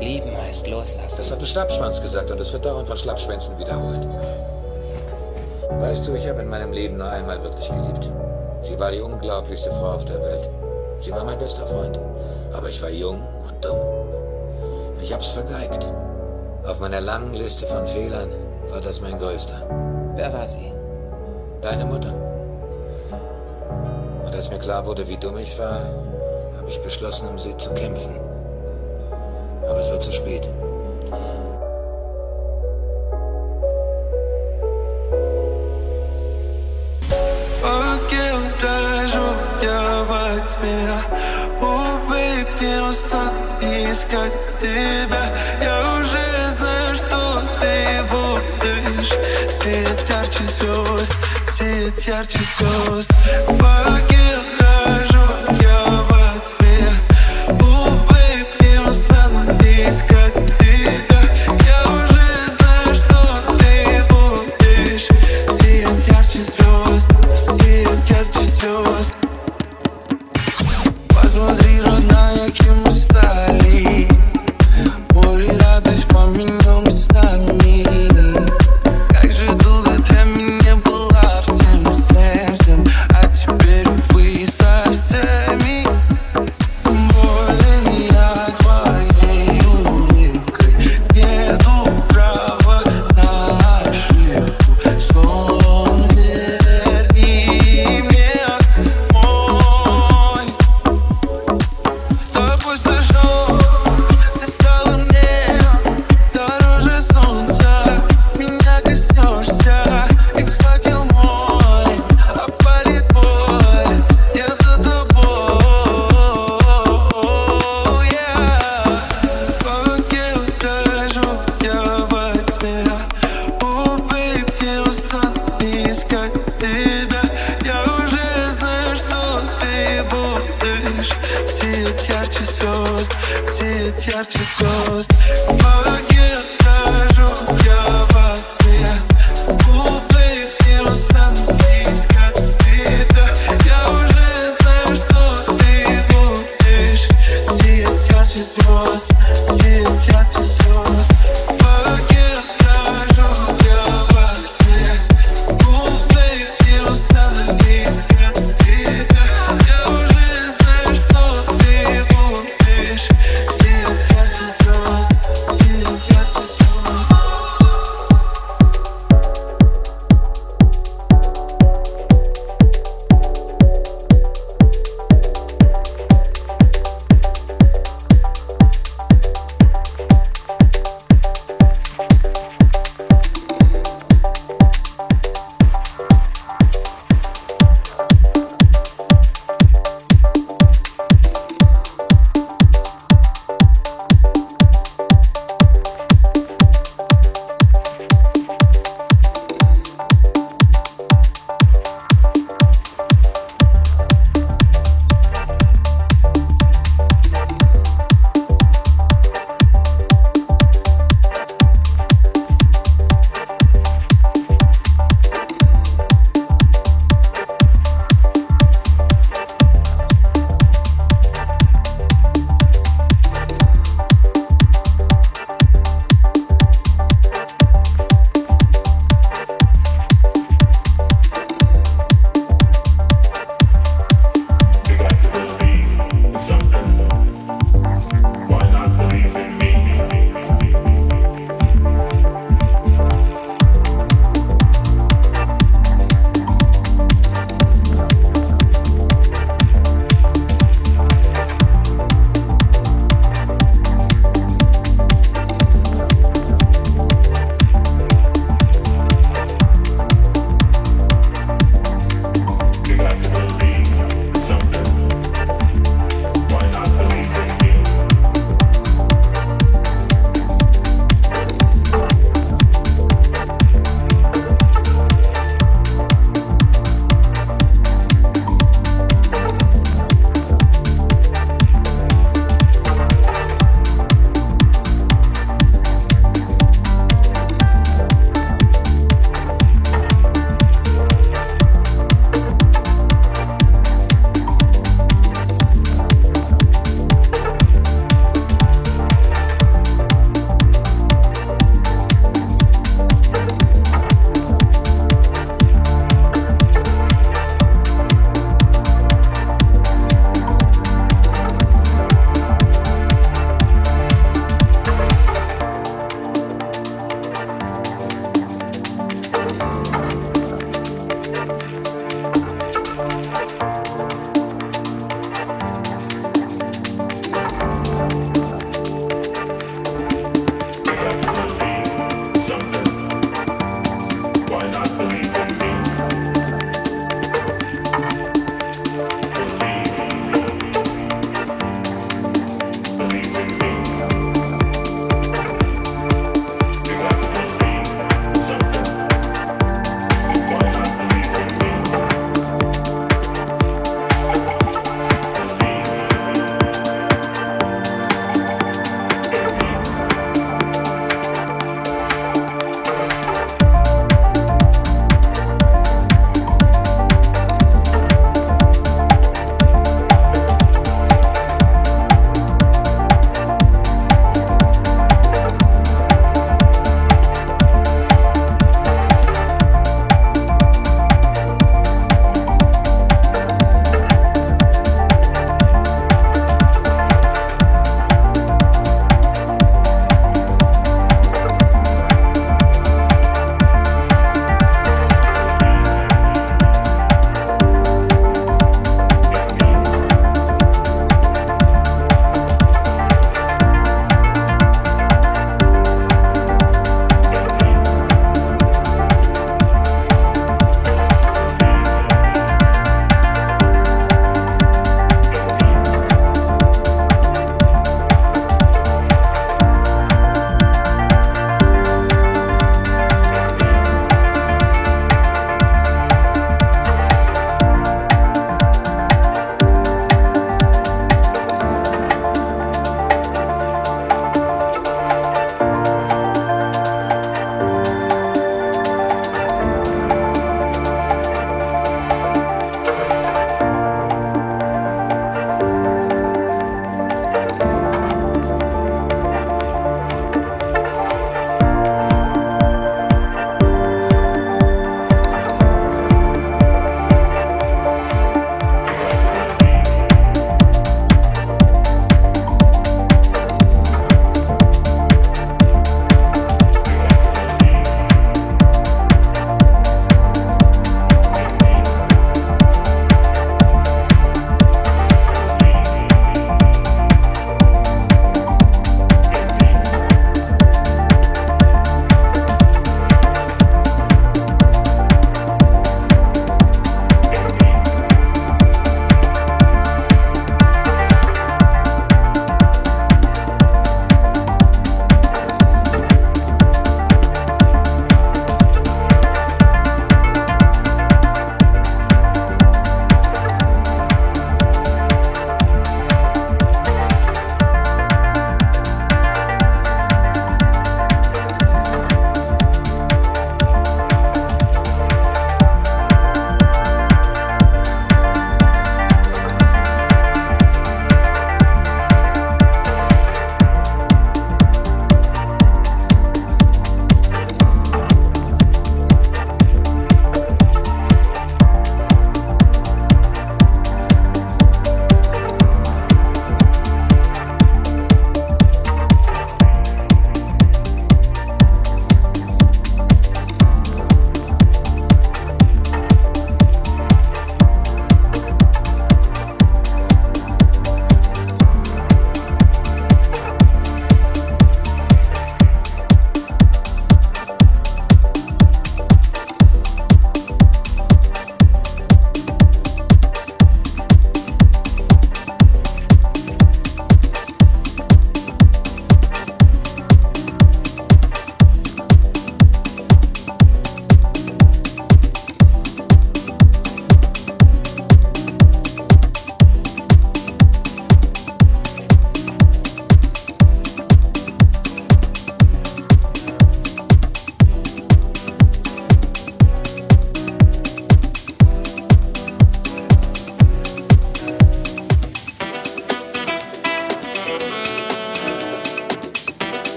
Lieben heißt loslassen. Das hat ein Schlappschwanz gesagt und es wird dauernd von Schlappschwänzen wiederholt. Weißt du, ich habe in meinem Leben nur einmal wirklich geliebt. Sie war die unglaublichste Frau auf der Welt. Sie war mein bester Freund. Aber ich war jung und dumm. Ich hab's vergeigt. Auf meiner langen Liste von Fehlern war das mein größter. Wer war sie? Deine Mutter. Und als mir klar wurde, wie dumm ich war, habe ich beschlossen, um sie zu kämpfen. aber es wird zu spät. Я во тьме Убыть не устал искать тебя Я уже знаю, что ты будешь Сеть ярче звезд, сеть ярче звезд Покинуть